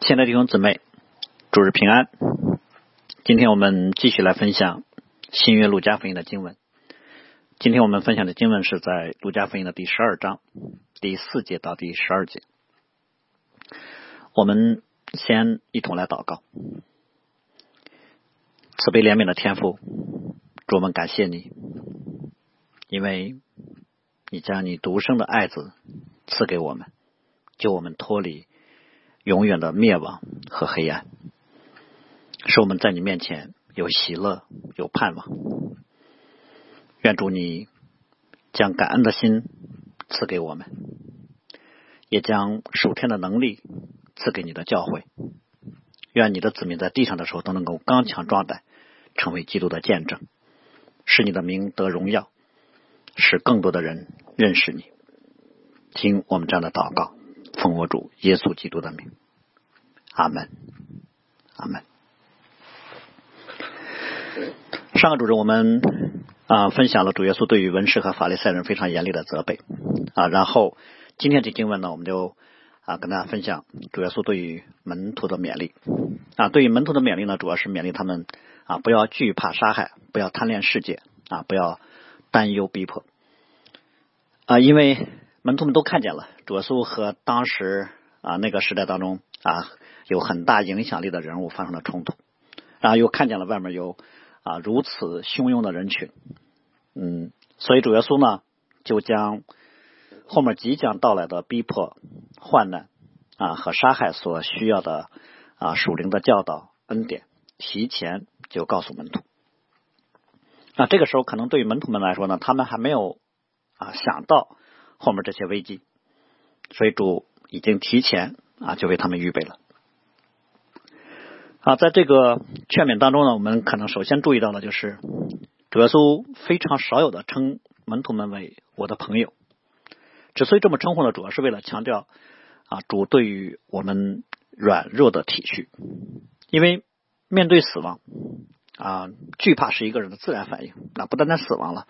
亲爱的弟兄姊妹，主日平安。今天我们继续来分享新约路加福音的经文。今天我们分享的经文是在路加福音的第十二章第四节到第十二节。我们先一同来祷告。慈悲怜悯的天父，主我们感谢你，因为你将你独生的爱子赐给我们，救我们脱离。永远的灭亡和黑暗，使我们在你面前有喜乐、有盼望。愿主你将感恩的心赐给我们，也将属天的能力赐给你的教会。愿你的子民在地上的时候都能够刚强壮胆，成为基督的见证，使你的名得荣耀，使更多的人认识你。听我们这样的祷告。奉我主耶稣基督的名，阿门，阿门。上个主日我们啊分享了主耶稣对于文士和法利赛人非常严厉的责备啊，然后今天这经文呢，我们就啊跟大家分享主耶稣对于门徒的勉励啊，对于门徒的勉励呢，主要是勉励他们啊不要惧怕杀害，不要贪恋世界啊，不要担忧逼迫啊，因为。门徒们都看见了，主耶稣和当时啊那个时代当中啊有很大影响力的人物发生了冲突，然后又看见了外面有啊如此汹涌的人群，嗯，所以主耶稣呢就将后面即将到来的逼迫、患难啊和杀害所需要的啊属灵的教导恩典提前就告诉门徒。那这个时候可能对于门徒们来说呢，他们还没有啊想到。后面这些危机，所以主已经提前啊就为他们预备了。啊，在这个劝勉当中呢，我们可能首先注意到的就是，主耶稣非常少有的称门徒们为我的朋友。之所以这么称呼呢，主要是为了强调啊主对于我们软弱的体恤。因为面对死亡啊，惧怕是一个人的自然反应，那不单单死亡了，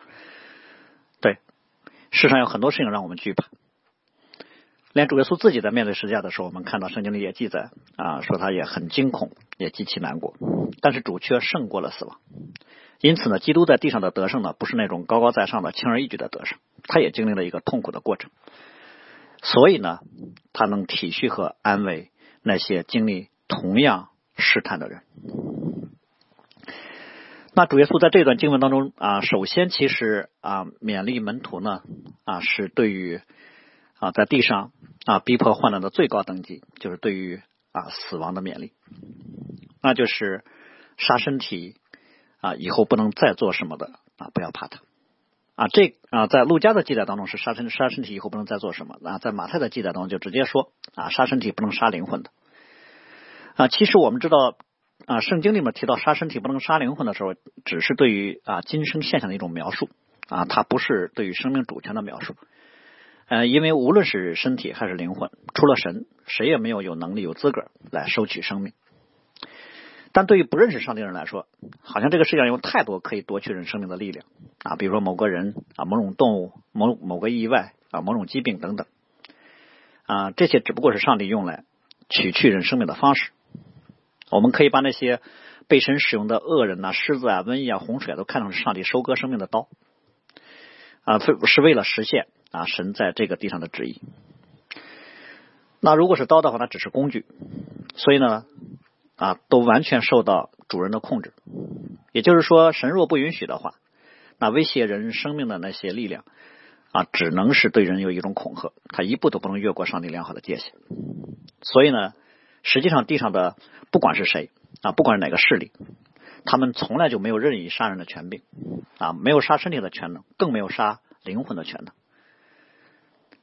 世上有很多事情让我们惧怕，连主耶稣自己在面对十字架的时候，我们看到圣经里也记载啊，说他也很惊恐，也极其难过。但是主却胜过了死亡，因此呢，基督在地上的得胜呢，不是那种高高在上的轻而易举的得胜，他也经历了一个痛苦的过程。所以呢，他能体恤和安慰那些经历同样试探的人。那主耶稣在这段经文当中啊，首先其实啊勉励门徒呢啊是对于啊在地上啊逼迫患难的最高等级，就是对于啊死亡的勉励，那就是杀身体啊以后不能再做什么的啊不要怕他啊这啊在陆家的记载当中是杀身杀身体以后不能再做什么啊在马太的记载当中就直接说啊杀身体不能杀灵魂的啊其实我们知道。啊，圣经里面提到杀身体不能杀灵魂的时候，只是对于啊今生现象的一种描述啊，它不是对于生命主权的描述。呃，因为无论是身体还是灵魂，除了神，谁也没有有能力有资格来收取生命。但对于不认识上帝的人来说，好像这个世界上有太多可以夺取人生命的力量啊，比如说某个人啊、某种动物、某某个意外啊、某种疾病等等啊，这些只不过是上帝用来取去人生命的方式。我们可以把那些被神使用的恶人呐、狮子啊、瘟疫啊、洪水啊，都看成是上帝收割生命的刀啊，是为了实现啊神在这个地上的旨意。那如果是刀的话，那只是工具，所以呢啊，都完全受到主人的控制。也就是说，神若不允许的话，那威胁人生命的那些力量啊，只能是对人有一种恐吓，他一步都不能越过上帝良好的界限。所以呢。实际上，地上的不管是谁啊，不管是哪个势力，他们从来就没有任意杀人的权柄啊，没有杀身体的权能，更没有杀灵魂的权能。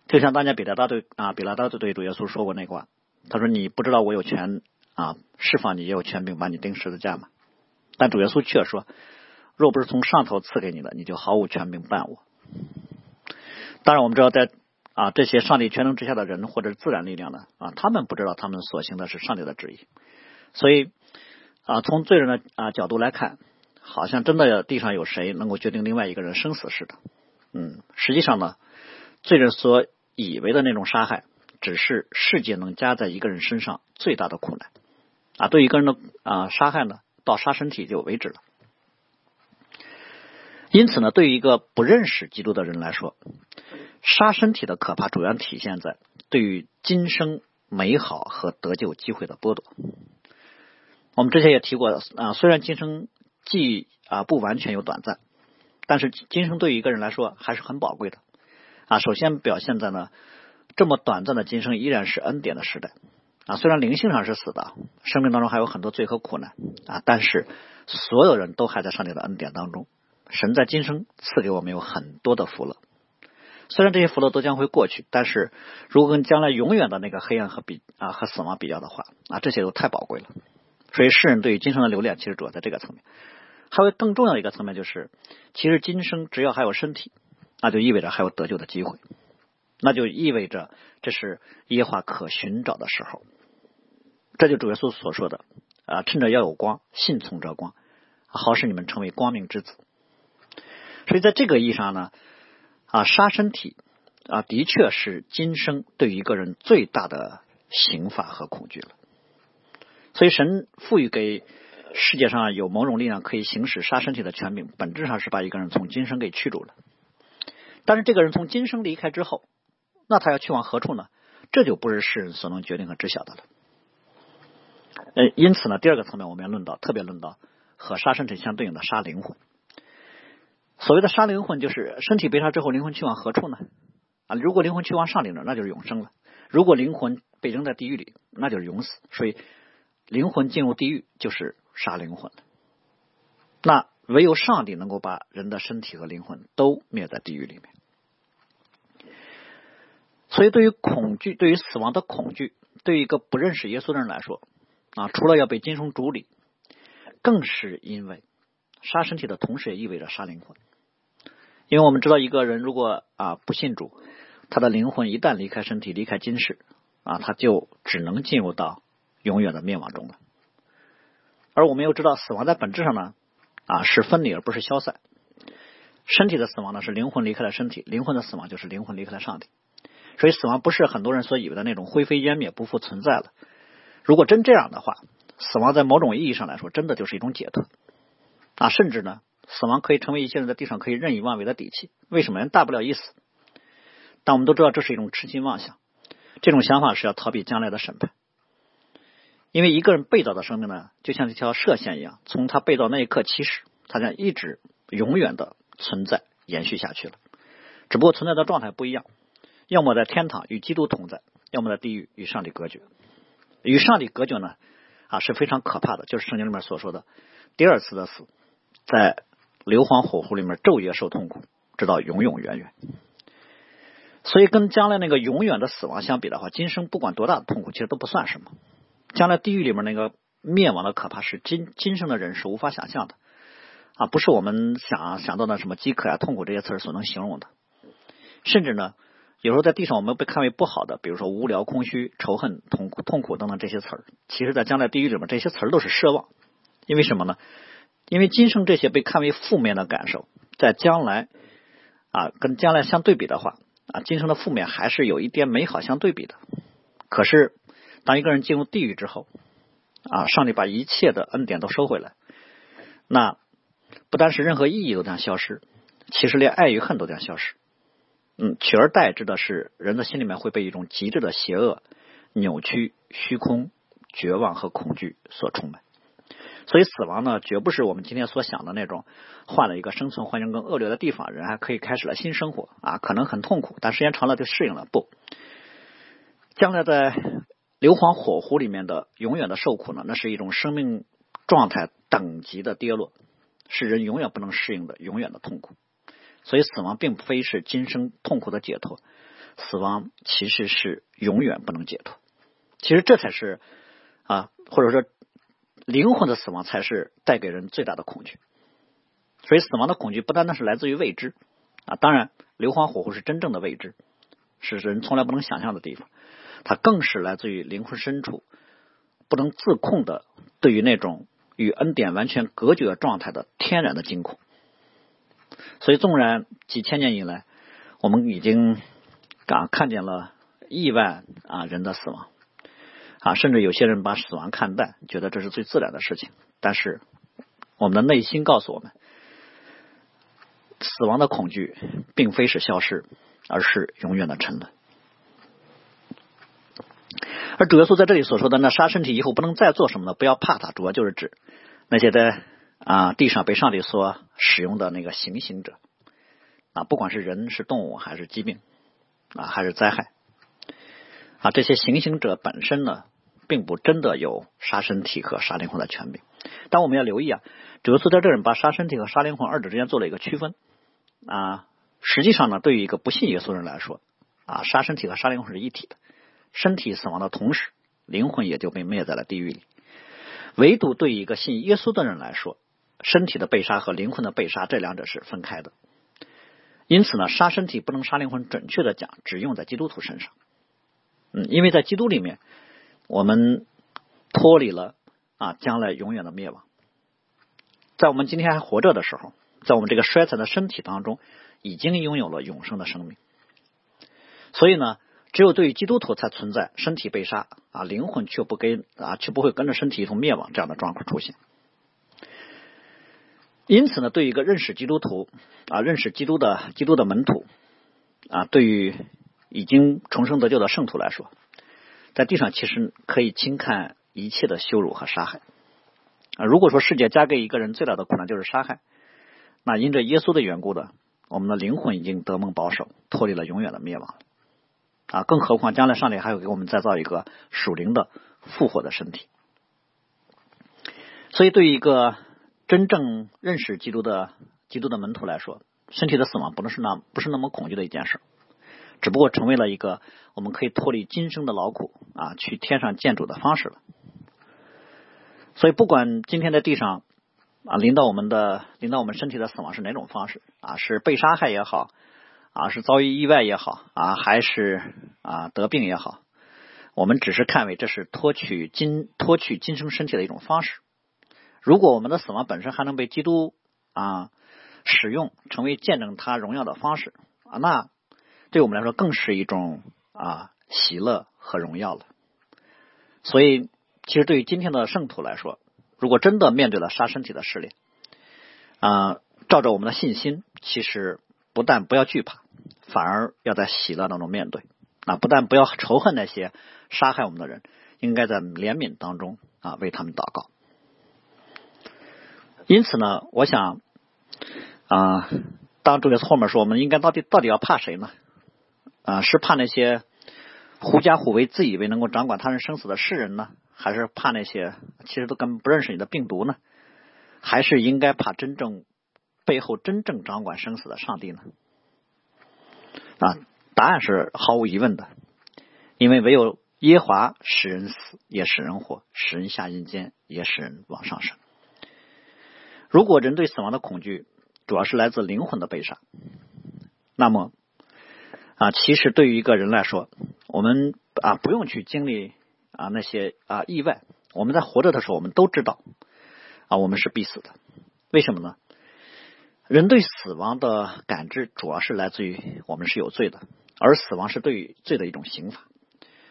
就像当年彼得大对啊，彼拉大对主耶稣说过那话，他说：“你不知道我有权啊，释放你也有权柄把你钉十字架吗？”但主耶稣却说：“若不是从上头赐给你的，你就毫无权柄办我。”当然，我们知道在。啊，这些上帝全能之下的人或者自然力量呢？啊，他们不知道他们所行的是上帝的旨意，所以啊，从罪人的啊角度来看，好像真的要地上有谁能够决定另外一个人生死似的。嗯，实际上呢，罪人所以为的那种杀害，只是世界能加在一个人身上最大的苦难啊！对一个人的啊杀害呢，到杀身体就为止了。因此呢，对于一个不认识基督的人来说，杀身体的可怕主要体现在对于今生美好和得救机会的剥夺。我们之前也提过啊，虽然今生既啊不完全有短暂，但是今生对于一个人来说还是很宝贵的啊。首先表现在呢，这么短暂的今生依然是恩典的时代啊。虽然灵性上是死的，生命当中还有很多罪和苦难啊，但是所有人都还在上帝的恩典当中。神在今生赐给我们有很多的福乐，虽然这些福乐都将会过去，但是如果跟将来永远的那个黑暗和比啊和死亡比较的话啊，这些都太宝贵了。所以世人对于今生的留恋，其实主要在这个层面。还有更重要的一个层面就是，其实今生只要还有身体，那就意味着还有得救的机会，那就意味着这是耶华可寻找的时候。这就主耶稣所说的啊，趁着要有光，信从这光，好使你们成为光明之子。所以，在这个意义上呢，啊，杀身体啊，的确是今生对于一个人最大的刑罚和恐惧了。所以，神赋予给世界上有某种力量可以行使杀身体的权柄，本质上是把一个人从今生给驱逐了。但是，这个人从今生离开之后，那他要去往何处呢？这就不是世人所能决定和知晓的了。呃，因此呢，第二个层面，我们要论到，特别论到和杀身体相对应的杀灵魂。所谓的杀灵魂，就是身体被杀之后，灵魂去往何处呢？啊，如果灵魂去往上领了，那就是永生了；如果灵魂被扔在地狱里，那就是永死。所以，灵魂进入地狱就是杀灵魂。那唯有上帝能够把人的身体和灵魂都灭在地狱里面。所以，对于恐惧，对于死亡的恐惧，对于一个不认识耶稣的人来说，啊，除了要被今生逐理，更是因为杀身体的同时，也意味着杀灵魂。因为我们知道，一个人如果啊不信主，他的灵魂一旦离开身体，离开今世啊，他就只能进入到永远的灭亡中了。而我们又知道，死亡在本质上呢啊是分离而不是消散。身体的死亡呢是灵魂离开了身体，灵魂的死亡就是灵魂离开了上帝。所以，死亡不是很多人所以为的那种灰飞烟灭、不复存在了。如果真这样的话，死亡在某种意义上来说，真的就是一种解脱啊，甚至呢。死亡可以成为一些人在地上可以任意妄为的底气。为什么人？大不了一死。但我们都知道，这是一种痴心妄想。这种想法是要逃避将来的审判。因为一个人被造的生命呢，就像一条射线一样，从他被造那一刻起始，他将一直永远的存在、延续下去了。只不过存在的状态不一样，要么在天堂与基督同在，要么在地狱与上帝隔绝。与上帝隔绝呢，啊是非常可怕的，就是圣经里面所说的第二次的死，在。硫磺火湖里面昼夜受痛苦，直到永永远远。所以跟将来那个永远的死亡相比的话，今生不管多大的痛苦，其实都不算什么。将来地狱里面那个灭亡的可怕，是今今生的人是无法想象的啊！不是我们想想到的什么饥渴啊、痛苦这些词所能形容的。甚至呢，有时候在地上我们被看为不好的，比如说无聊、空虚、仇恨、痛苦、痛苦等等这些词儿，其实在将来地狱里面，这些词儿都是奢望。因为什么呢？因为今生这些被看为负面的感受，在将来啊，跟将来相对比的话啊，今生的负面还是有一点美好相对比的。可是，当一个人进入地狱之后啊，上帝把一切的恩典都收回来，那不单是任何意义都将消失，其实连爱与恨都将消失。嗯，取而代之的是，人的心里面会被一种极致的邪恶、扭曲、虚空、绝望和恐惧所充满。所以死亡呢，绝不是我们今天所想的那种换了一个生存环境更恶劣的地方，人还可以开始了新生活啊，可能很痛苦，但时间长了就适应了。不，将来在硫磺火湖里面的永远的受苦呢，那是一种生命状态等级的跌落，是人永远不能适应的永远的痛苦。所以死亡并非是今生痛苦的解脱，死亡其实是永远不能解脱。其实这才是啊，或者说。灵魂的死亡才是带给人最大的恐惧，所以死亡的恐惧不单单是来自于未知啊，当然硫磺火湖是真正的未知，是人从来不能想象的地方，它更是来自于灵魂深处不能自控的对于那种与恩典完全隔绝状态的天然的惊恐。所以纵然几千年以来，我们已经啊看见了亿万啊人的死亡啊，甚至有些人把死亡看淡，觉得这是最自然的事情。但是我们的内心告诉我们，死亡的恐惧并非是消失，而是永远的沉沦。而主耶稣在这里所说的那杀身体以后不能再做什么呢？不要怕他，主要就是指那些在啊地上被上帝所使用的那个行刑者啊，不管是人是动物还是疾病啊还是灾害啊，这些行刑者本身呢，并不真的有杀身体和杀灵魂的权柄。但我们要留意啊，主耶稣在这里把杀身体和杀灵魂二者之间做了一个区分啊。实际上呢，对于一个不信耶稣人来说啊，杀身体和杀灵魂是一体的。身体死亡的同时，灵魂也就被灭在了地狱里。唯独对一个信耶稣的人来说，身体的被杀和灵魂的被杀这两者是分开的。因此呢，杀身体不能杀灵魂，准确的讲，只用在基督徒身上。嗯，因为在基督里面，我们脱离了啊将来永远的灭亡。在我们今天还活着的时候，在我们这个衰残的身体当中，已经拥有了永生的生命。所以呢。只有对于基督徒才存在身体被杀啊，灵魂却不跟啊，却不会跟着身体一同灭亡这样的状况出现。因此呢，对于一个认识基督徒啊，认识基督的基督的门徒啊，对于已经重生得救的圣徒来说，在地上其实可以轻看一切的羞辱和杀害啊。如果说世界加给一个人最大的苦难就是杀害，那因着耶稣的缘故呢，我们的灵魂已经得蒙保守，脱离了永远的灭亡。啊，更何况将来上帝还会给我们再造一个属灵的复活的身体。所以，对于一个真正认识基督的基督的门徒来说，身体的死亡不能是那不是那么恐惧的一件事，只不过成为了一个我们可以脱离今生的劳苦啊，去天上见主的方式了。所以，不管今天在地上啊临到我们的临到我们身体的死亡是哪种方式啊，是被杀害也好。啊，是遭遇意外也好啊，还是啊得病也好，我们只是看为这是脱去今脱去今生身体的一种方式。如果我们的死亡本身还能被基督啊使用，成为见证他荣耀的方式啊，那对我们来说更是一种啊喜乐和荣耀了。所以，其实对于今天的圣徒来说，如果真的面对了杀身体的试炼啊，照着我们的信心，其实不但不要惧怕。反而要在喜乐当中面对啊！不但不要仇恨那些杀害我们的人，应该在怜悯当中啊为他们祷告。因此呢，我想啊，当主耶稣后面说，我们应该到底到底要怕谁呢？啊，是怕那些狐假虎威、自以为能够掌管他人生死的世人呢，还是怕那些其实都根本不认识你的病毒呢？还是应该怕真正背后真正掌管生死的上帝呢？啊，答案是毫无疑问的，因为唯有耶华使人死，也使人活；使人下阴间，也使人往上升。如果人对死亡的恐惧主要是来自灵魂的悲伤，那么啊，其实对于一个人来说，我们啊不用去经历啊那些啊意外。我们在活着的时候，我们都知道啊，我们是必死的。为什么呢？人对死亡的感知，主要是来自于我们是有罪的，而死亡是对于罪的一种刑罚。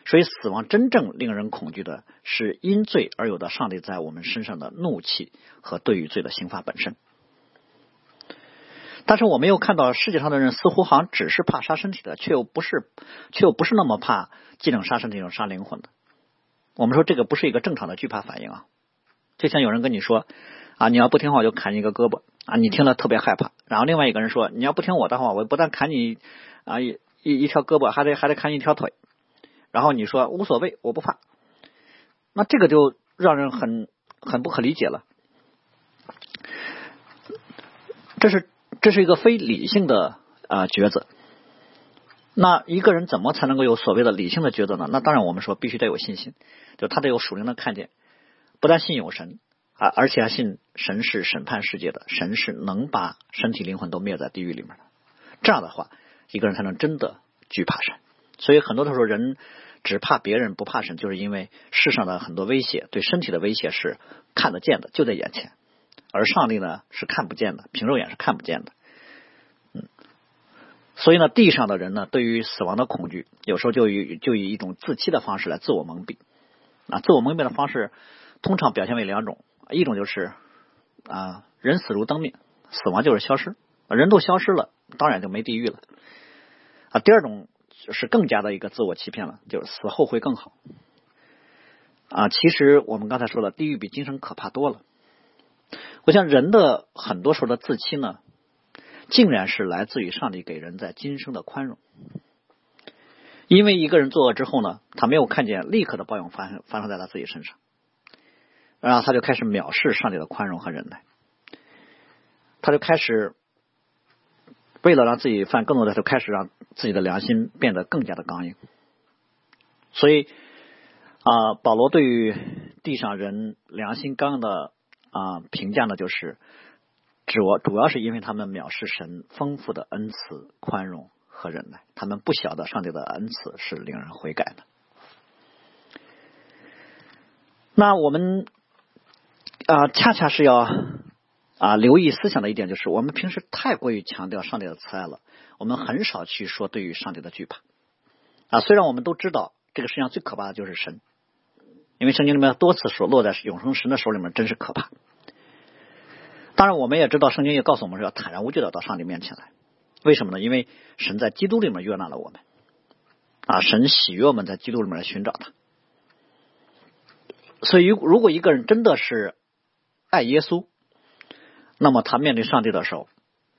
所以，死亡真正令人恐惧的是因罪而有的上帝在我们身上的怒气和对于罪的刑罚本身。但是，我们又看到世界上的人似乎好像只是怕杀身体的，却又不是，却又不是那么怕既能杀身体又能杀灵魂的。我们说这个不是一个正常的惧怕反应啊，就像有人跟你说啊，你要不听话，我就砍你一个胳膊。啊，你听了特别害怕，然后另外一个人说：“你要不听我的话，我不但砍你啊一一一条胳膊，还得还得砍你一条腿。”然后你说无所谓，我不怕，那这个就让人很很不可理解了。这是这是一个非理性的啊抉择。那一个人怎么才能够有所谓的理性的抉择呢？那当然，我们说必须得有信心，就他得有属灵的看见，不但信有神。啊，而且还信神是审判世界的，神是能把身体灵魂都灭在地狱里面的。这样的话，一个人才能真的惧怕神。所以很多的时候，人只怕别人不怕神，就是因为世上的很多威胁，对身体的威胁是看得见的，就在眼前；而上帝呢是看不见的，凭肉眼是看不见的。嗯，所以呢，地上的人呢，对于死亡的恐惧，有时候就以就以一种自欺的方式来自我蒙蔽。啊，自我蒙蔽的方式通常表现为两种，一种就是啊，人死如灯灭，死亡就是消失，人都消失了，当然就没地狱了。啊，第二种是更加的一个自我欺骗了，就是死后会更好。啊，其实我们刚才说了，地狱比今生可怕多了。我想人的很多时候的自欺呢。竟然是来自于上帝给人在今生的宽容，因为一个人作恶之后呢，他没有看见立刻的报应发生发生在他自己身上，然后他就开始藐视上帝的宽容和忍耐，他就开始为了让自己犯更多的，就开始让自己的良心变得更加的刚硬，所以啊，保罗对于地上人良心刚的啊评价呢，就是。主主要是因为他们藐视神丰富的恩慈、宽容和忍耐，他们不晓得上帝的恩慈是令人悔改的。那我们啊，恰恰是要啊留意思想的一点，就是我们平时太过于强调上帝的慈爱了，我们很少去说对于上帝的惧怕啊。虽然我们都知道这个世界上最可怕的就是神，因为圣经里面多次说落在永生神的手里面，真是可怕。当然，我们也知道，圣经也告诉我们是要坦然无惧的到上帝面前来。为什么呢？因为神在基督里面悦纳了我们，啊，神喜悦我们在基督里面来寻找他。所以，如果一个人真的是爱耶稣，那么他面对上帝的时候，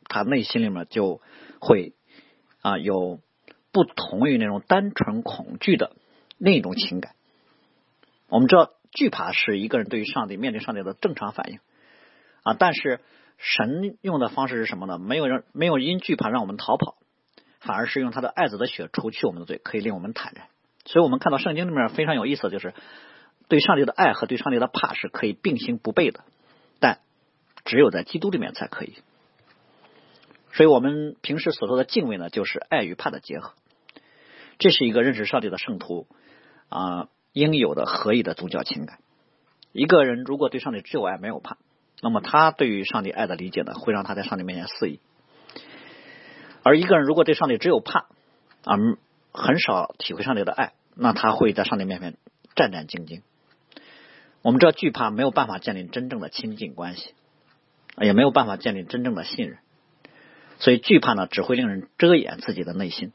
他内心里面就会啊有不同于那种单纯恐惧的另一种情感。我们知道，惧怕是一个人对于上帝面对上帝的正常反应。啊！但是神用的方式是什么呢？没有让没有因惧怕让我们逃跑，反而是用他的爱子的血除去我们的罪，可以令我们坦然。所以我们看到圣经里面非常有意思，就是对上帝的爱和对上帝的怕是可以并行不悖的，但只有在基督里面才可以。所以我们平时所说的敬畏呢，就是爱与怕的结合。这是一个认识上帝的圣徒啊应有的合一的宗教情感。一个人如果对上帝只有爱没有怕。那么他对于上帝爱的理解呢，会让他在上帝面前肆意；而一个人如果对上帝只有怕，啊，很少体会上帝的爱，那他会在上帝面前战战兢兢。我们知道惧怕没有办法建立真正的亲近关系，也没有办法建立真正的信任，所以惧怕呢，只会令人遮掩自己的内心，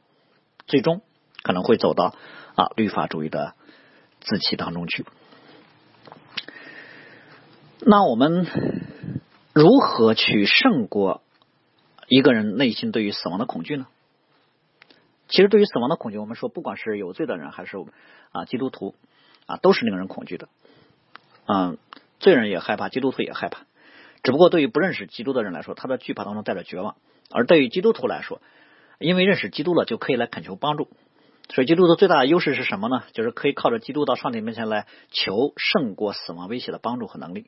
最终可能会走到啊律法主义的自欺当中去。那我们如何去胜过一个人内心对于死亡的恐惧呢？其实，对于死亡的恐惧，我们说，不管是有罪的人还是啊基督徒啊，都是令人恐惧的。嗯，罪人也害怕，基督徒也害怕。只不过，对于不认识基督的人来说，他的惧怕当中带着绝望；而对于基督徒来说，因为认识基督了，就可以来恳求帮助。所以，基督的最大的优势是什么呢？就是可以靠着基督到上帝面前来求胜过死亡威胁的帮助和能力。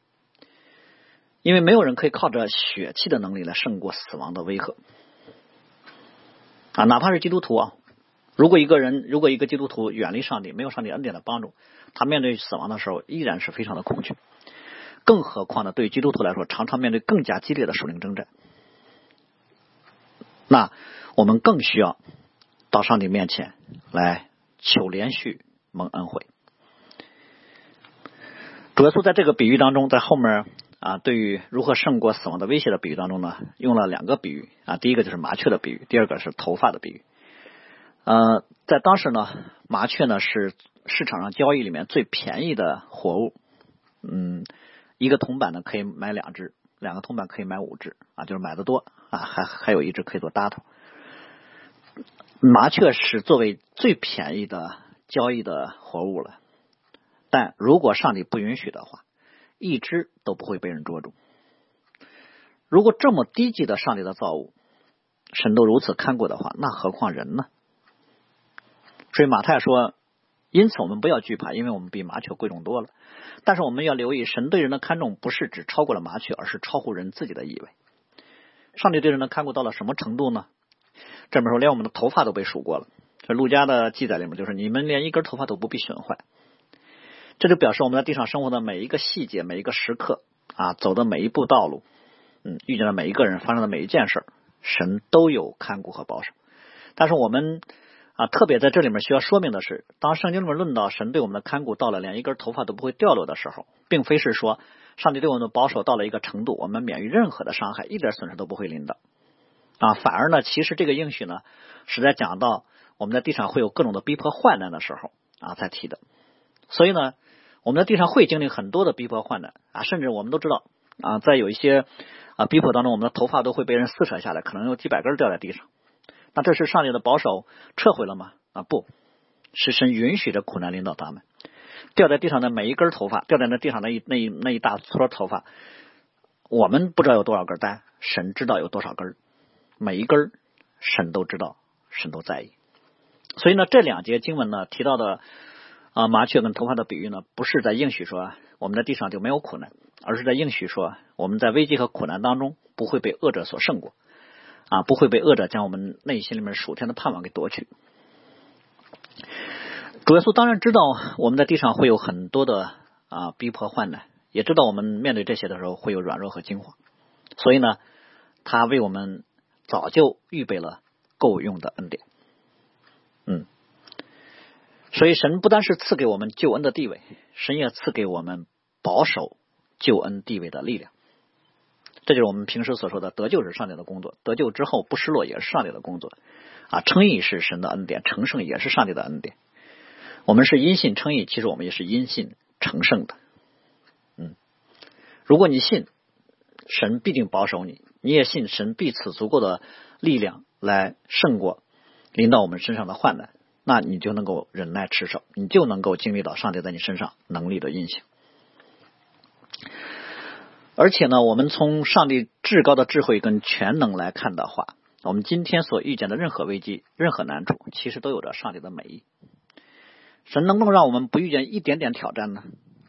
因为没有人可以靠着血气的能力来胜过死亡的威吓啊！哪怕是基督徒啊，如果一个人，如果一个基督徒远离上帝，没有上帝恩典的帮助，他面对死亡的时候依然是非常的恐惧。更何况呢，对于基督徒来说，常常面对更加激烈的属灵征战，那我们更需要到上帝面前来求连续蒙恩惠。主耶稣在这个比喻当中，在后面。啊，对于如何胜过死亡的威胁的比喻当中呢，用了两个比喻啊，第一个就是麻雀的比喻，第二个是头发的比喻。呃，在当时呢，麻雀呢是市场上交易里面最便宜的活物，嗯，一个铜板呢可以买两只，两个铜板可以买五只啊，就是买的多啊，还还有一只可以做搭头。麻雀是作为最便宜的交易的活物了，但如果上帝不允许的话。一只都不会被人捉住。如果这么低级的上帝的造物，神都如此看过的话，那何况人呢？所以马太说：“因此我们不要惧怕，因为我们比麻雀贵重多了。但是我们要留意，神对人的看重不是只超过了麻雀，而是超乎人自己的以为。上帝对人的看顾到了什么程度呢？这么说，连我们的头发都被数过了。这陆家的记载里面就是：你们连一根头发都不必损坏。”这就表示我们在地上生活的每一个细节、每一个时刻啊，走的每一步道路，嗯，遇见的每一个人，发生的每一件事，神都有看顾和保守。但是我们啊，特别在这里面需要说明的是，当圣经里面论到神对我们的看顾到了连一根头发都不会掉落的时候，并非是说上帝对我们的保守到了一个程度，我们免于任何的伤害，一点损失都不会临到啊。反而呢，其实这个应许呢，是在讲到我们在地上会有各种的逼迫患难的时候啊才提的。所以呢，我们在地上会经历很多的逼迫患难啊，甚至我们都知道啊，在有一些。啊，逼迫当中，我们的头发都会被人撕扯下来，可能有几百根掉在地上。那这是上帝的保守撤回了吗？啊，不是神允许的苦难领导他们掉在地上的每一根头发，掉在那地上那一那一那一大撮头发，我们不知道有多少根，但神知道有多少根，每一根神都知道，神都在意。所以呢，这两节经文呢提到的啊麻雀跟头发的比喻呢，不是在应许说我们的地上就没有苦难。而是在应许说，我们在危机和苦难当中不会被恶者所胜过，啊，不会被恶者将我们内心里面属天的盼望给夺去。主耶稣当然知道我们在地上会有很多的啊逼迫患难，也知道我们面对这些的时候会有软弱和惊慌，所以呢，他为我们早就预备了够用的恩典。嗯，所以神不单是赐给我们救恩的地位，神也赐给我们保守。救恩地位的力量，这就是我们平时所说的得救是上帝的工作，得救之后不失落也是上帝的工作啊。称义是神的恩典，成圣也是上帝的恩典。我们是因信称义，其实我们也是因信成圣的。嗯，如果你信神必定保守你，你也信神必赐足够的力量来胜过临到我们身上的患难，那你就能够忍耐持守，你就能够经历到上帝在你身上能力的运行。而且呢，我们从上帝至高的智慧跟全能来看的话，我们今天所遇见的任何危机、任何难处，其实都有着上帝的美意。神能不能让我们不遇见一点点挑战呢？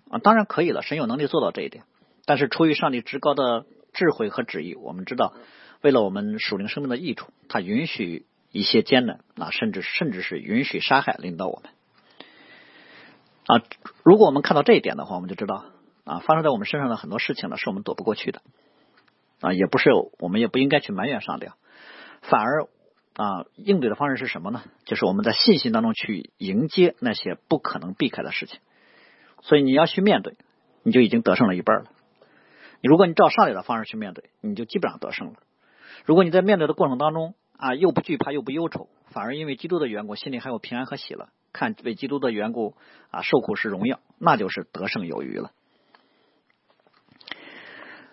啊，当然可以了，神有能力做到这一点。但是出于上帝至高的智慧和旨意，我们知道，为了我们属灵生命的益处，他允许一些艰难啊，甚至甚至是允许杀害领导我们。啊，如果我们看到这一点的话，我们就知道。啊，发生在我们身上的很多事情呢，是我们躲不过去的啊，也不是我们也不应该去埋怨上帝，反而啊，应对的方式是什么呢？就是我们在信心当中去迎接那些不可能避开的事情。所以你要去面对，你就已经得胜了一半了。你如果你照上帝的方式去面对，你就基本上得胜了。如果你在面对的过程当中啊，又不惧怕又不忧愁，反而因为基督的缘故，心里还有平安和喜乐，看为基督的缘故啊，受苦是荣耀，那就是得胜有余了。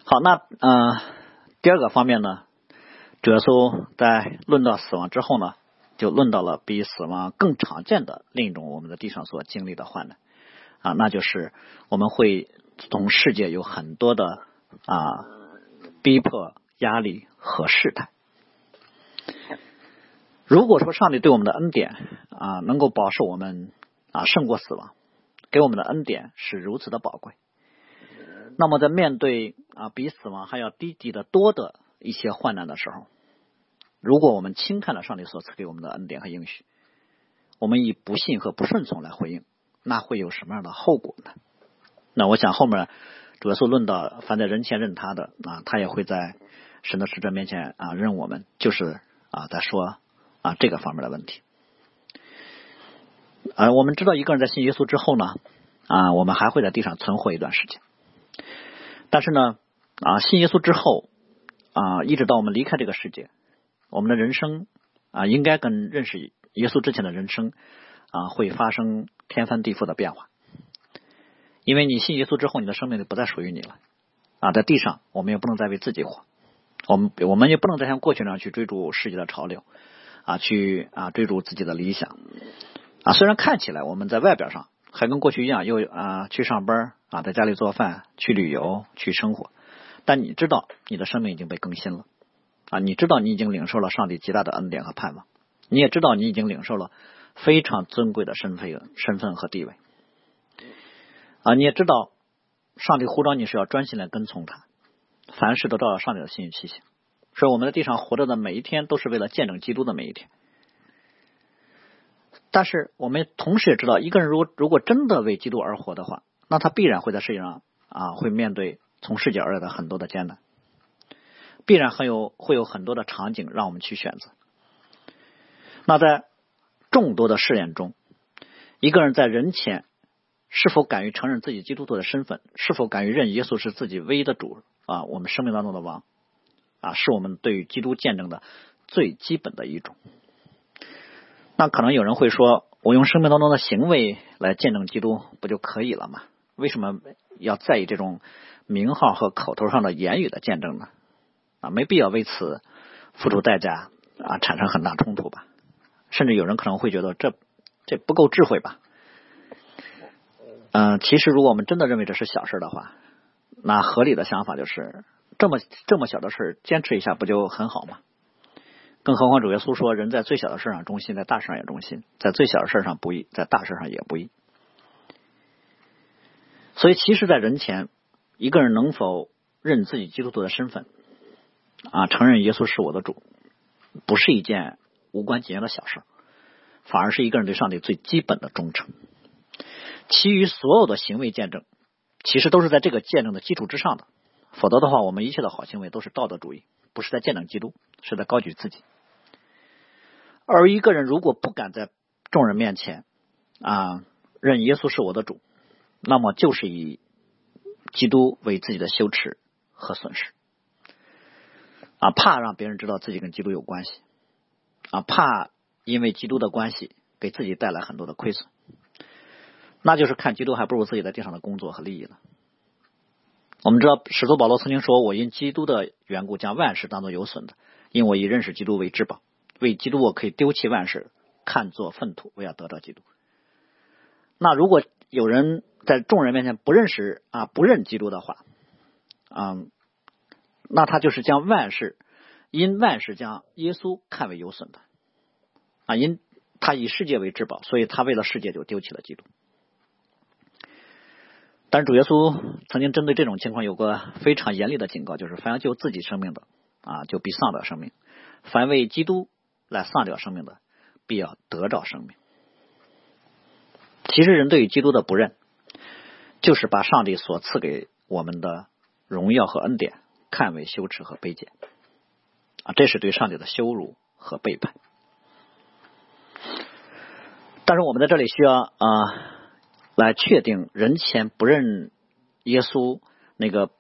好，那嗯，第二个方面呢，主耶稣在论到死亡之后呢，就论到了比死亡更常见的另一种我们在地上所经历的患难啊，那就是我们会从世界有很多的啊逼迫、压力和试探。如果说上帝对我们的恩典啊，能够保守我们啊胜过死亡，给我们的恩典是如此的宝贵。那么，在面对啊比死亡还要低级的多的一些患难的时候，如果我们轻看了上帝所赐给我们的恩典和应许，我们以不信和不顺从来回应，那会有什么样的后果呢？那我想后面主要是论到，凡在人前认他的啊，他也会在神的使者面前啊认我们，就是啊在说啊这个方面的问题。而我们知道，一个人在信耶稣之后呢，啊，我们还会在地上存活一段时间。但是呢，啊，信耶稣之后，啊，一直到我们离开这个世界，我们的人生啊，应该跟认识耶稣之前的人生啊，会发生天翻地覆的变化。因为你信耶稣之后，你的生命就不再属于你了。啊，在地上，我们也不能再为自己活，我们我们也不能再像过去那样去追逐世界的潮流，啊，去啊追逐自己的理想。啊，虽然看起来我们在外表上还跟过去一样，又啊去上班。啊，在家里做饭、去旅游、去生活，但你知道你的生命已经被更新了啊！你知道你已经领受了上帝极大的恩典和盼望，你也知道你已经领受了非常尊贵的身份、身份和地位啊！你也知道上帝呼召你是要专心来跟从他，凡事都照着上帝的心意去行。所以我们在地上活着的每一天，都是为了见证基督的每一天。但是我们同时也知道，一个人如果如果真的为基督而活的话，那他必然会在世界上啊，会面对从世界而来的很多的艰难，必然还有会有很多的场景让我们去选择。那在众多的试验中，一个人在人前是否敢于承认自己基督徒的身份，是否敢于认耶稣是自己唯一的主啊，我们生命当中的王啊，是我们对于基督见证的最基本的一种。那可能有人会说，我用生命当中的行为来见证基督不就可以了吗？为什么要在意这种名号和口头上的言语的见证呢？啊，没必要为此付出代价啊，产生很大冲突吧？甚至有人可能会觉得这这不够智慧吧？嗯，其实如果我们真的认为这是小事的话，那合理的想法就是这么这么小的事坚持一下不就很好吗？更何况主耶稣说，人在最小的事上忠心，在大事上也忠心；在最小的事上不义，在大事上也不义。所以，其实，在人前，一个人能否认自己基督徒的身份啊，承认耶稣是我的主，不是一件无关紧要的小事，反而是一个人对上帝最基本的忠诚。其余所有的行为见证，其实都是在这个见证的基础之上的。否则的话，我们一切的好行为都是道德主义，不是在见证基督，是在高举自己。而一个人如果不敢在众人面前啊认耶稣是我的主，那么就是以基督为自己的羞耻和损失啊，怕让别人知道自己跟基督有关系啊，怕因为基督的关系给自己带来很多的亏损，那就是看基督还不如自己在地上的工作和利益呢。我们知道，使徒保罗曾经说：“我因基督的缘故，将万事当作有损的，因我以认识基督为至宝。为基督，我可以丢弃万事，看作粪土，为要得到基督。”那如果有人在众人面前不认识啊，不认基督的话，嗯，那他就是将万事因万事将耶稣看为有损的啊，因他以世界为至宝，所以他为了世界就丢弃了基督。但是主耶稣曾经针对这种情况有过非常严厉的警告，就是凡要救自己生命的啊，就必丧掉生命；凡为基督来丧掉生命的，必要得着生命。其实人对于基督的不认，就是把上帝所赐给我们的荣耀和恩典看为羞耻和卑贱啊，这是对上帝的羞辱和背叛。但是我们在这里需要啊。来确定人前不认耶稣那个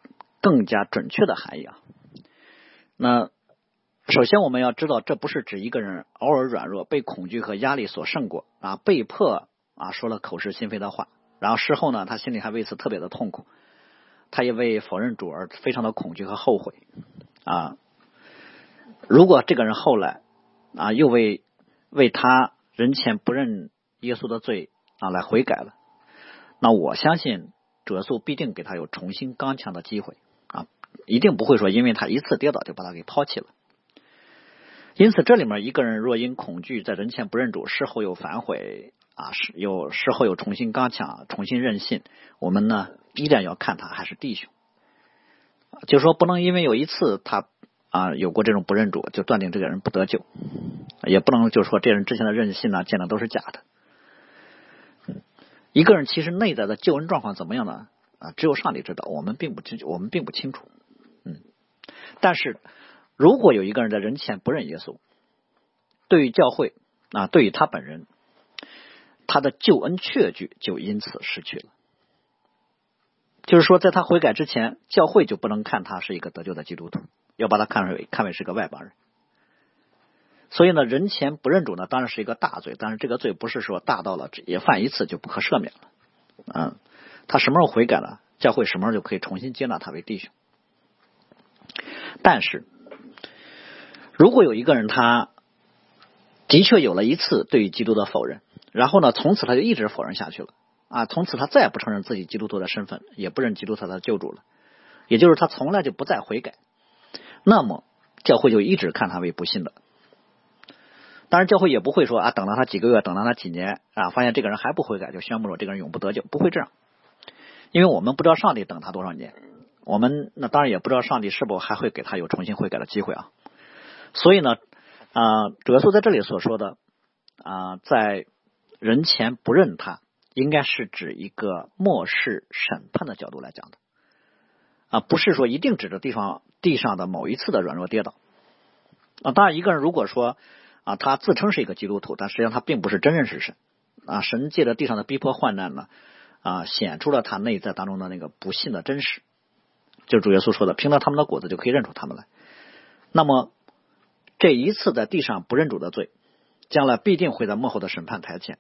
更加准确的含义啊。那首先我们要知道，这不是指一个人偶尔软弱，被恐惧和压力所胜过啊，被迫啊说了口是心非的话，然后事后呢，他心里还为此特别的痛苦，他也为否认主而非常的恐惧和后悔啊。如果这个人后来啊又为为他人前不认耶稣的罪啊来悔改了。那我相信主耶稣必定给他有重新刚强的机会啊，一定不会说因为他一次跌倒就把他给抛弃了。因此，这里面一个人若因恐惧在人前不认主，事后又反悔啊，是又事后又重新刚强、重新任性，我们呢依然要看他还是弟兄，就说不能因为有一次他啊有过这种不认主，就断定这个人不得救，也不能就说这人之前的任性呢见的都是假的。一个人其实内在的救恩状况怎么样呢？啊，只有上帝知道，我们并不清，我们并不清楚。嗯，但是如果有一个人在人前不认耶稣，对于教会啊，对于他本人，他的救恩确据就因此失去了。就是说，在他悔改之前，教会就不能看他是一个得救的基督徒，要把他看为看为是个外邦人。所以呢，人前不认主呢，当然是一个大罪。但是这个罪不是说大到了也犯一次就不可赦免了。嗯，他什么时候悔改了，教会什么时候就可以重新接纳他为弟兄。但是，如果有一个人他的确有了一次对于基督的否认，然后呢，从此他就一直否认下去了。啊，从此他再也不承认自己基督徒的身份，也不认基督他的救主了，也就是他从来就不再悔改，那么教会就一直看他为不信的。当然，教会也不会说啊，等了他几个月，等了他几年啊，发现这个人还不悔改，就宣布说这个人永不得救，不会这样，因为我们不知道上帝等他多少年，我们那当然也不知道上帝是否还会给他有重新悔改的机会啊。所以呢，啊，主耶稣在这里所说的啊，在人前不认他，应该是指一个末世审判的角度来讲的啊，不是说一定指着地方地上的某一次的软弱跌倒啊。当然，一个人如果说。啊，他自称是一个基督徒，但实际上他并不是真认识神啊。神借着地上的逼迫患难呢，啊，显出了他内在当中的那个不信的真实。就是主耶稣说的，凭着他们的果子就可以认出他们来。那么这一次在地上不认主的罪，将来必定会在幕后的审判台前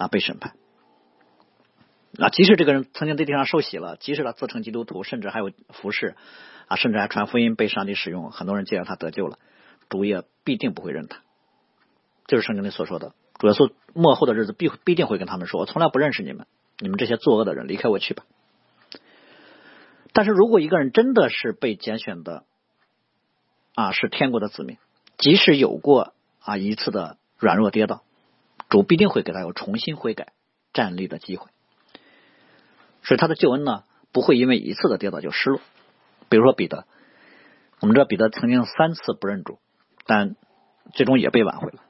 啊被审判。啊，即使这个人曾经在地上受洗了，即使他自称基督徒，甚至还有服饰啊，甚至还传福音被上帝使用，很多人借着他得救了，主也必定不会认他。就是圣经里所说的，主耶稣末后的日子必必定会跟他们说：“我从来不认识你们，你们这些作恶的人，离开我去吧。”但是如果一个人真的是被拣选的啊，是天国的子民，即使有过啊一次的软弱跌倒，主必定会给他有重新悔改站立的机会。所以他的救恩呢，不会因为一次的跌倒就失落。比如说彼得，我们知道彼得曾经三次不认主，但最终也被挽回了。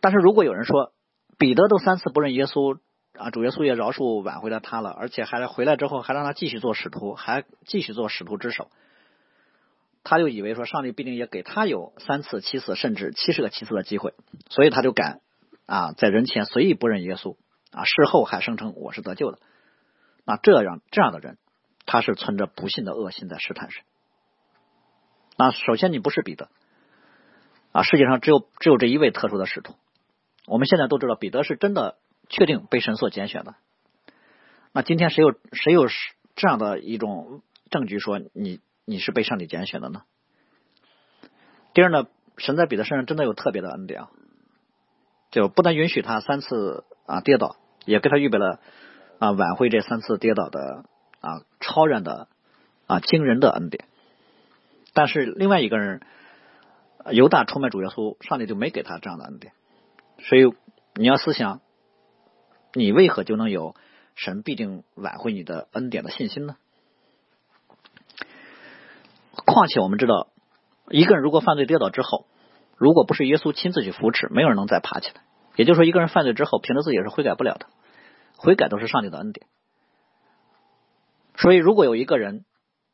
但是如果有人说彼得都三次不认耶稣啊，主耶稣也饶恕挽回了他了，而且还回来之后还让他继续做使徒，还继续做使徒之首，他就以为说上帝必定也给他有三次、七次甚至七十个七次的机会，所以他就敢啊在人前随意不认耶稣啊，事后还声称我是得救的。那这样这样的人，他是存着不信的恶心在试探神。那首先你不是彼得啊，世界上只有只有这一位特殊的使徒。我们现在都知道，彼得是真的确定被神所拣选的。那今天谁有谁有这样的一种证据说你你是被上帝拣选的呢？第二呢，神在彼得身上真的有特别的恩典，就不能允许他三次啊跌倒，也给他预备了啊挽回这三次跌倒的啊超然的啊惊人的恩典。但是另外一个人犹大出卖主耶稣，上帝就没给他这样的恩典。所以你要思想，你为何就能有神必定挽回你的恩典的信心呢？况且我们知道，一个人如果犯罪跌倒之后，如果不是耶稣亲自去扶持，没有人能再爬起来。也就是说，一个人犯罪之后，凭着自己是悔改不了的，悔改都是上帝的恩典。所以，如果有一个人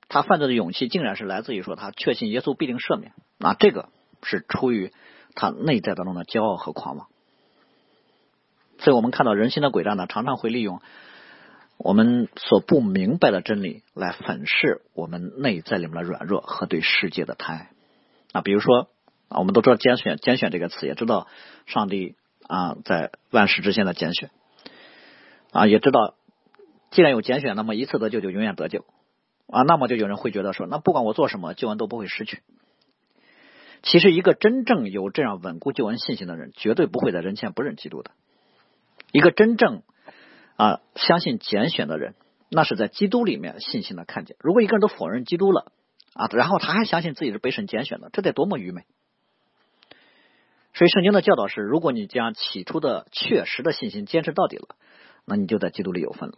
他犯罪的勇气竟然是来自于说他确信耶稣必定赦免，那这个是出于他内在当中的骄傲和狂妄。所以我们看到人心的诡诈呢，常常会利用我们所不明白的真理来粉饰我们内在里面的软弱和对世界的贪爱啊。比如说啊，我们都知道拣选拣选这个词，也知道上帝啊在万事之间的拣选啊，也知道既然有拣选，那么一次得救就永远得救啊。那么就有人会觉得说，那不管我做什么，救恩都不会失去。其实，一个真正有这样稳固救恩信心的人，绝对不会在人前不认基督的。一个真正啊相信拣选的人，那是在基督里面信心的看见。如果一个人都否认基督了啊，然后他还相信自己是被神拣选的，这得多么愚昧！所以圣经的教导是：如果你将起初的确实的信心坚持到底了，那你就在基督里有份了。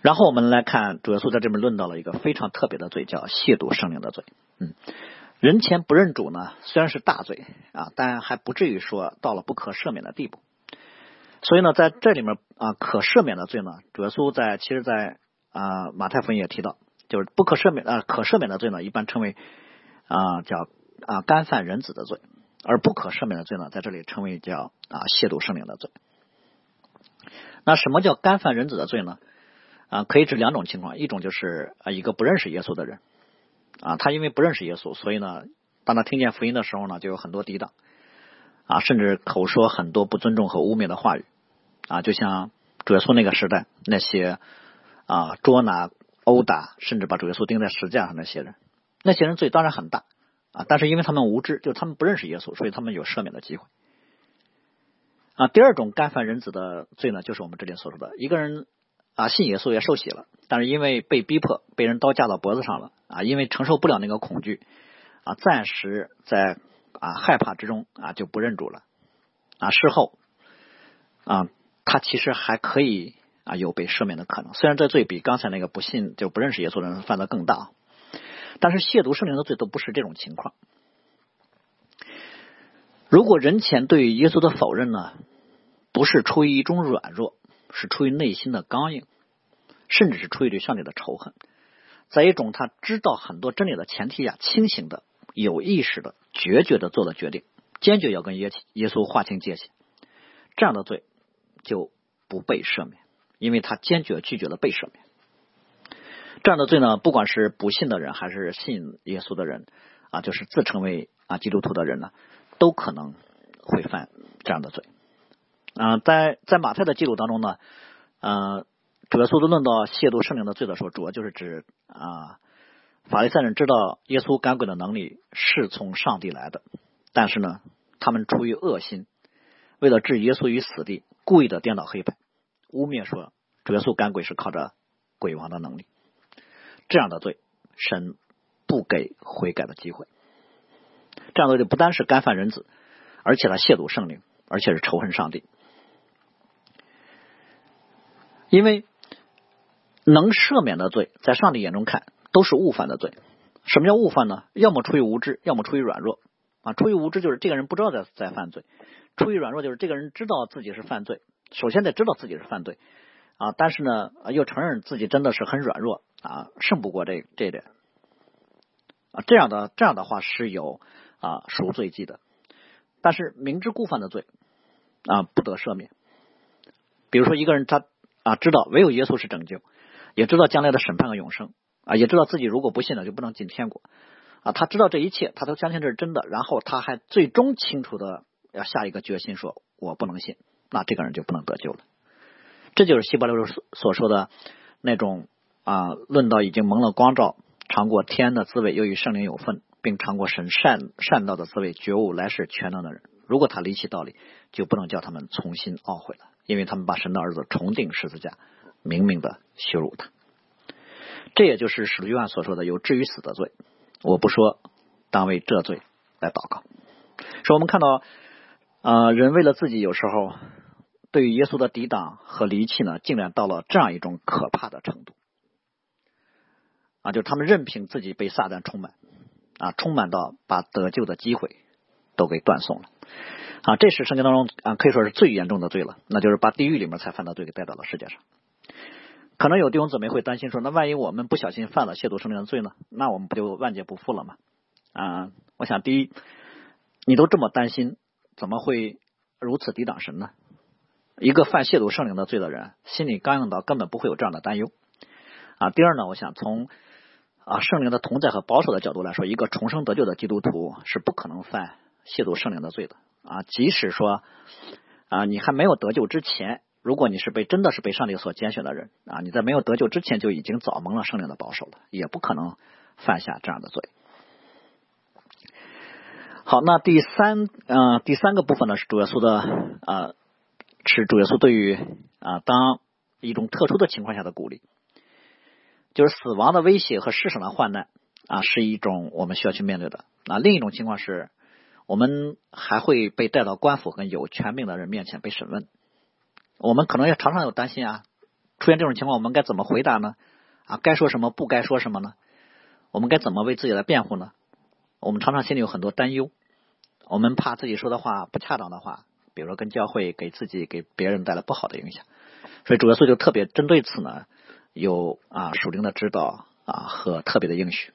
然后我们来看，主耶稣在这边论到了一个非常特别的罪，叫亵渎圣灵的罪。嗯。人前不认主呢，虽然是大罪啊，但还不至于说到了不可赦免的地步。所以呢，在这里面啊，可赦免的罪呢，主耶稣在其实，在啊马太福音也提到，就是不可赦免啊可赦免的罪呢，一般称为啊叫啊干犯人子的罪，而不可赦免的罪呢，在这里称为叫啊亵渎圣灵的罪。那什么叫干犯人子的罪呢？啊，可以指两种情况，一种就是啊一个不认识耶稣的人。啊，他因为不认识耶稣，所以呢，当他听见福音的时候呢，就有很多抵挡，啊，甚至口说很多不尊重和污蔑的话语，啊，就像主耶稣那个时代那些啊捉拿、殴打，甚至把主耶稣钉在石架上那些人，那些人罪当然很大啊，但是因为他们无知，就他们不认识耶稣，所以他们有赦免的机会。啊，第二种干犯人子的罪呢，就是我们这里所说的一个人。啊，信耶稣也受洗了，但是因为被逼迫，被人刀架到脖子上了啊，因为承受不了那个恐惧啊，暂时在啊害怕之中啊就不认主了啊，事后啊他其实还可以啊有被赦免的可能，虽然这罪比刚才那个不信就不认识耶稣的人犯的更大，但是亵渎圣灵的罪都不是这种情况。如果人前对耶稣的否认呢，不是出于一种软弱。是出于内心的刚硬，甚至是出于对上帝的仇恨，在一种他知道很多真理的前提下，清醒的有意识的、决绝的做了决定，坚决要跟耶耶稣划清界限，这样的罪就不被赦免，因为他坚决拒绝了被赦免。这样的罪呢，不管是不信的人还是信耶稣的人啊，就是自称为啊基督徒的人呢，都可能会犯这样的罪。啊，在在马太的记录当中呢，呃，主耶稣都论到亵渎圣灵的罪的时候，主要就是指啊。法利赛人知道耶稣赶鬼的能力是从上帝来的，但是呢，他们出于恶心，为了置耶稣于死地，故意的颠倒黑白，污蔑说主耶稣赶鬼是靠着鬼王的能力。这样的罪，神不给悔改的机会。这样的罪不单是干犯人子，而且他亵渎圣灵，而且是仇恨上帝。因为能赦免的罪，在上帝眼中看。都是误犯的罪。什么叫误犯呢？要么出于无知，要么出于软弱啊。出于无知就是这个人不知道在在犯罪；出于软弱就是这个人知道自己是犯罪，首先得知道自己是犯罪啊，但是呢又承认自己真的是很软弱啊，胜不过这这点啊。这样的这样的话是有啊赎罪记的，但是明知故犯的罪啊不得赦免。比如说一个人他啊知道唯有耶稣是拯救，也知道将来的审判和永生。啊，也知道自己如果不信了就不能进天国啊，他知道这一切，他都相信这是真的，然后他还最终清楚的要下一个决心，说我不能信，那这个人就不能得救了。这就是希伯来书所说的那种啊，论到已经蒙了光照，尝过天的滋味，又与圣灵有份，并尝过神善善道的滋味，觉悟来世全能的人，如果他离弃道理，就不能叫他们重新懊悔了，因为他们把神的儿子重定十字架，明明的羞辱他。这也就是使徒约翰所说的有至于死的罪。我不说，当为这罪来祷告。说我们看到，呃，人为了自己有时候对于耶稣的抵挡和离弃呢，竟然到了这样一种可怕的程度。啊，就是他们任凭自己被撒旦充满，啊，充满到把得救的机会都给断送了。啊，这是圣经当中啊可以说是最严重的罪了，那就是把地狱里面才犯的罪给带到了世界上。可能有弟兄姊妹会担心说，那万一我们不小心犯了亵渎圣灵的罪呢？那我们不就万劫不复了吗？啊，我想第一，你都这么担心，怎么会如此抵挡神呢？一个犯亵渎圣灵的罪的人，心里刚硬到根本不会有这样的担忧。啊，第二呢，我想从啊圣灵的同在和保守的角度来说，一个重生得救的基督徒是不可能犯亵渎圣灵的罪的。啊，即使说啊你还没有得救之前。如果你是被真的是被上帝所拣选的人啊，你在没有得救之前就已经早蒙了圣灵的保守了，也不可能犯下这样的罪。好，那第三呃第三个部分呢是主耶稣的呃是主耶稣对于啊当一种特殊的情况下的鼓励，就是死亡的威胁和世上的患难啊是一种我们需要去面对的啊。另一种情况是我们还会被带到官府跟有权柄的人面前被审问。我们可能也常常有担心啊，出现这种情况，我们该怎么回答呢？啊，该说什么，不该说什么呢？我们该怎么为自己来辩护呢？我们常常心里有很多担忧，我们怕自己说的话不恰当的话，比如说跟教会给自己给别人带来不好的影响，所以主耶稣就特别针对此呢，有啊属灵的指导啊和特别的应许。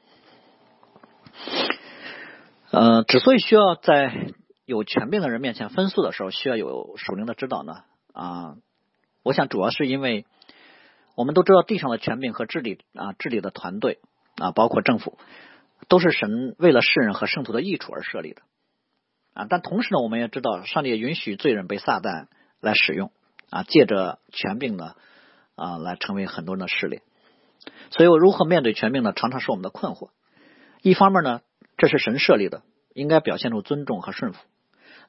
呃，之所以需要在有权柄的人面前分诉的时候，需要有属灵的指导呢？啊，我想主要是因为我们都知道地上的权柄和治理啊治理的团队啊，包括政府，都是神为了世人和圣徒的益处而设立的啊。但同时呢，我们也知道上帝也允许罪人被撒旦来使用啊，借着权柄呢啊来成为很多人的势力。所以，我如何面对权柄呢？常常是我们的困惑。一方面呢，这是神设立的，应该表现出尊重和顺服；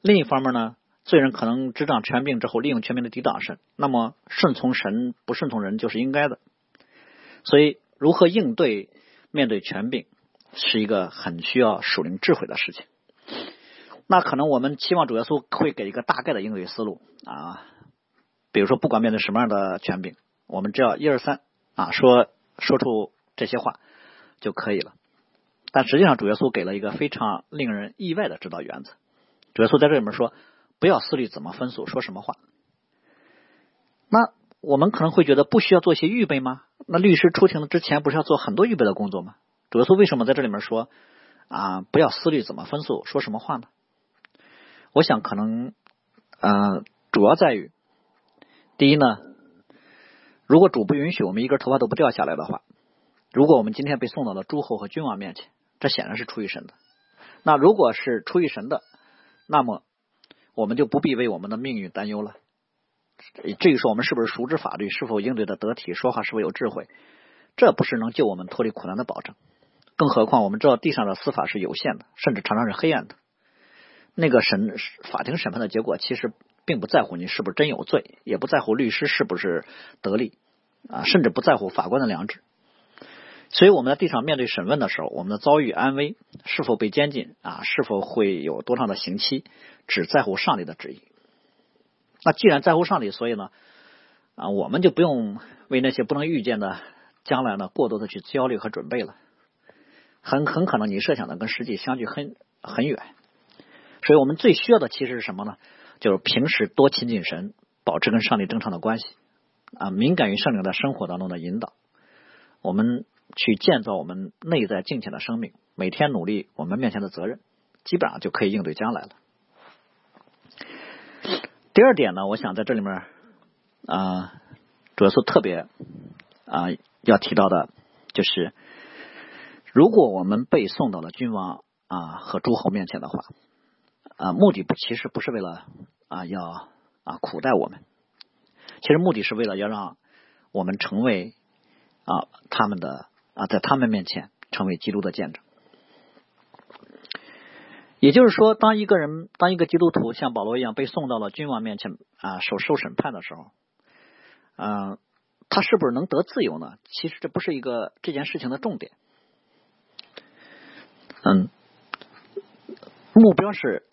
另一方面呢。罪人可能执掌权柄之后，利用权柄的抵挡神，那么顺从神不顺从人就是应该的。所以，如何应对面对权柄，是一个很需要属灵智慧的事情。那可能我们期望主耶稣会给一个大概的应对思路啊，比如说，不管面对什么样的权柄，我们只要一二三啊，说说出这些话就可以了。但实际上，主耶稣给了一个非常令人意外的指导原则。主耶稣在这里面说。不要思虑怎么分诉，说什么话。那我们可能会觉得不需要做些预备吗？那律师出庭之前不是要做很多预备的工作吗？主耶稣为什么在这里面说啊，不要思虑怎么分诉，说什么话呢？我想可能，呃，主要在于，第一呢，如果主不允许我们一根头发都不掉下来的话，如果我们今天被送到了诸侯和君王面前，这显然是出于神的。那如果是出于神的，那么我们就不必为我们的命运担忧了。至于说我们是不是熟知法律，是否应对的得体，说话是否有智慧，这不是能救我们脱离苦难的保证。更何况我们知道地上的司法是有限的，甚至常常是黑暗的。那个审法庭审判的结果，其实并不在乎你是不是真有罪，也不在乎律师是不是得利啊，甚至不在乎法官的良知。所以我们在地上面对审问的时候，我们的遭遇安危，是否被监禁啊，是否会有多长的刑期，只在乎上帝的旨意。那既然在乎上帝，所以呢，啊，我们就不用为那些不能预见的将来呢过多的去焦虑和准备了。很很可能你设想的跟实际相距很很远。所以我们最需要的其实是什么呢？就是平时多亲近神，保持跟上帝正常的关系啊，敏感于圣灵的生活当中的引导。我们去建造我们内在敬虔的生命，每天努力我们面前的责任，基本上就可以应对将来了。第二点呢，我想在这里面啊，主要是特别啊要提到的，就是如果我们被送到了君王啊和诸侯面前的话，啊，目的不其实不是为了啊要啊苦待我们，其实目的是为了要让我们成为啊他们的啊在他们面前成为基督的见证。也就是说，当一个人，当一个基督徒像保罗一样被送到了君王面前啊，受受审判的时候，嗯，他是不是能得自由呢？其实这不是一个这件事情的重点。嗯，目标是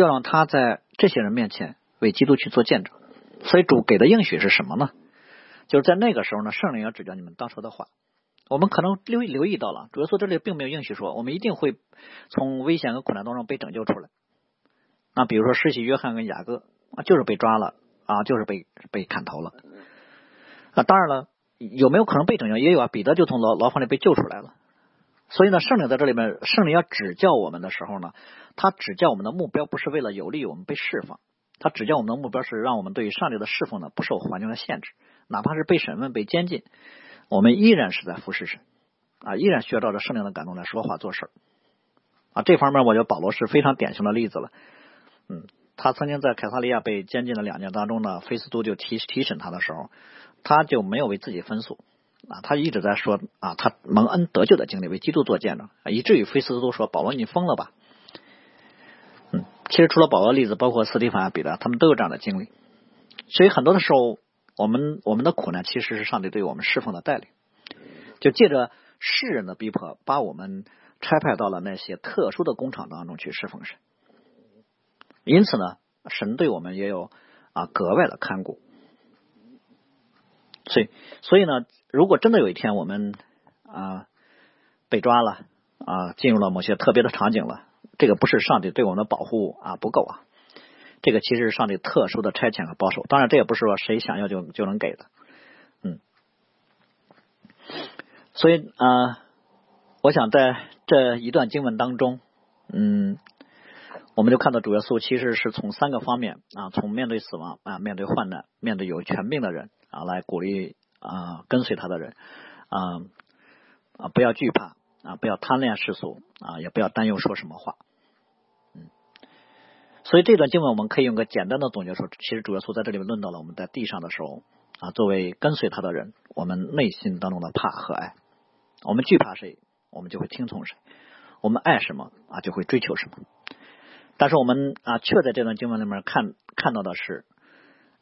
要让他在这些人面前为基督去做见证。所以主给的应许是什么呢？就是在那个时候呢，圣灵要指教你们当说的话。我们可能留留意到了，主要说这里并没有应许说我们一定会从危险和苦难当中被拯救出来。那比如说，施洗约翰跟雅各啊，就是被抓了啊，就是被被砍头了。啊，当然了，有没有可能被拯救？也有啊，彼得就从牢牢房里被救出来了。所以呢，圣灵在这里面，圣灵要指教我们的时候呢，他指教我们的目标不是为了有利于我们被释放，他指教我们的目标是让我们对于上帝的侍奉呢不受环境的限制，哪怕是被审问、被监禁。我们依然是在服侍神啊，依然需要照着圣灵的感动来说话做事啊。这方面，我觉得保罗是非常典型的例子了。嗯，他曾经在凯撒利亚被监禁了两年当中呢，菲斯都就提提审他的时候，他就没有为自己分诉啊，他一直在说啊，他蒙恩得救的经历为基督做见证，以至于菲斯都说保罗你疯了吧？嗯，其实除了保罗例子，包括斯蒂凡、彼得，他们都有这样的经历。所以很多的时候。我们我们的苦难其实是上帝对我们侍奉的带领，就借着世人的逼迫，把我们差派到了那些特殊的工厂当中去侍奉神。因此呢，神对我们也有啊格外的看顾。所以，所以呢，如果真的有一天我们啊被抓了啊，进入了某些特别的场景了，这个不是上帝对我们的保护啊不够啊。这个其实是上帝特殊的差遣和保守，当然这也不是说谁想要就就能给的，嗯，所以啊，我想在这一段经文当中，嗯，我们就看到主耶稣其实是从三个方面啊，从面对死亡啊，面对患难，面对有权柄的人啊，来鼓励啊跟随他的人啊啊不要惧怕啊，不要贪恋世俗啊，也不要担忧说什么话。嗯所以这段经文我们可以用个简单的总结说，其实主耶稣在这里面论到了我们在地上的时候啊，作为跟随他的人，我们内心当中的怕和爱。我们惧怕谁，我们就会听从谁；我们爱什么啊，就会追求什么。但是我们啊，却在这段经文里面看看到的是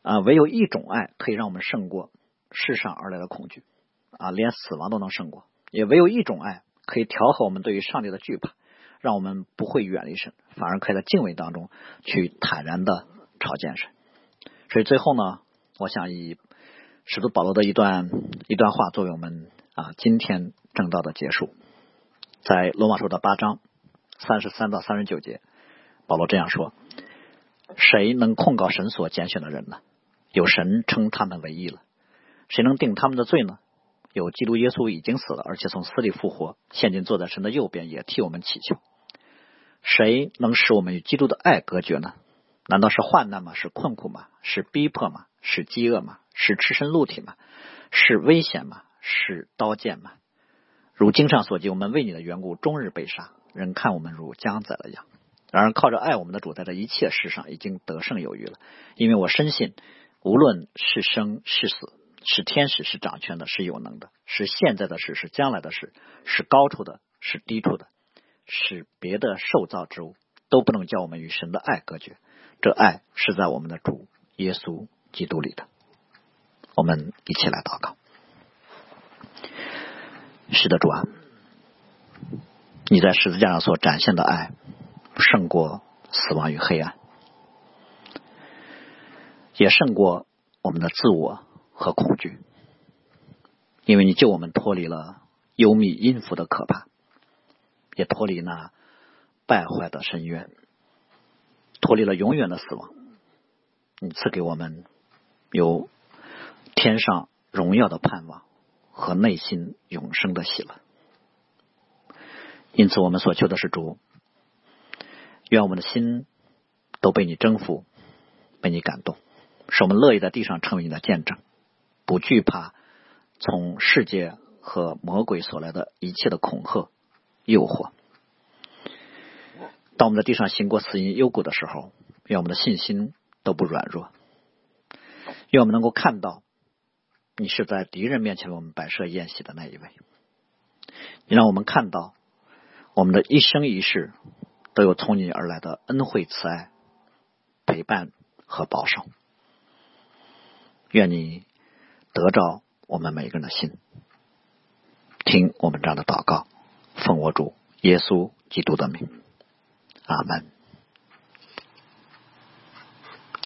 啊，唯有一种爱可以让我们胜过世上而来的恐惧啊，连死亡都能胜过；也唯有一种爱可以调和我们对于上帝的惧怕。让我们不会远离神，反而可以在敬畏当中去坦然的朝见神。所以最后呢，我想以使徒保罗的一段一段话作为我们啊今天正道的结束。在罗马书的八章三十三到三十九节，保罗这样说：“谁能控告神所拣选的人呢？有神称他们为义了。谁能定他们的罪呢？有基督耶稣已经死了，而且从死里复活，现今坐在神的右边，也替我们祈求。谁能使我们与基督的爱隔绝呢？难道是患难吗？是困苦吗？是逼迫吗？是饥饿吗？是赤身露体吗？是危险吗？是刀剑吗？如经上所记，我们为你的缘故，终日被杀，人看我们如将宰的羊。然而靠着爱我们的主，在这一切事上已经得胜有余了。因为我深信，无论是生是死，是天使是掌权的，是有能的，是现在的事，是将来的事，是高处的，是低处的，是别的受造之物，都不能叫我们与神的爱隔绝。这爱是在我们的主耶稣基督里的。我们一起来祷告。是的，主啊，你在十字架上所展现的爱，胜过死亡与黑暗，也胜过我们的自我和恐惧，因为你救我们脱离了幽密阴符的可怕，也脱离那败坏的深渊，脱离了永远的死亡。你赐给我们有天上荣耀的盼望。和内心永生的喜乐，因此我们所求的是主，愿我们的心都被你征服，被你感动，使我们乐意在地上成为你的见证，不惧怕从世界和魔鬼所来的一切的恐吓、诱惑。当我们在地上行过死荫幽谷的时候，愿我们的信心都不软弱，愿我们能够看到。你是在敌人面前为我们摆设宴席的那一位，你让我们看到我们的一生一世都有从你而来的恩惠慈爱陪伴和保守。愿你得着我们每个人的心，听我们这样的祷告，奉我主耶稣基督的名，阿门。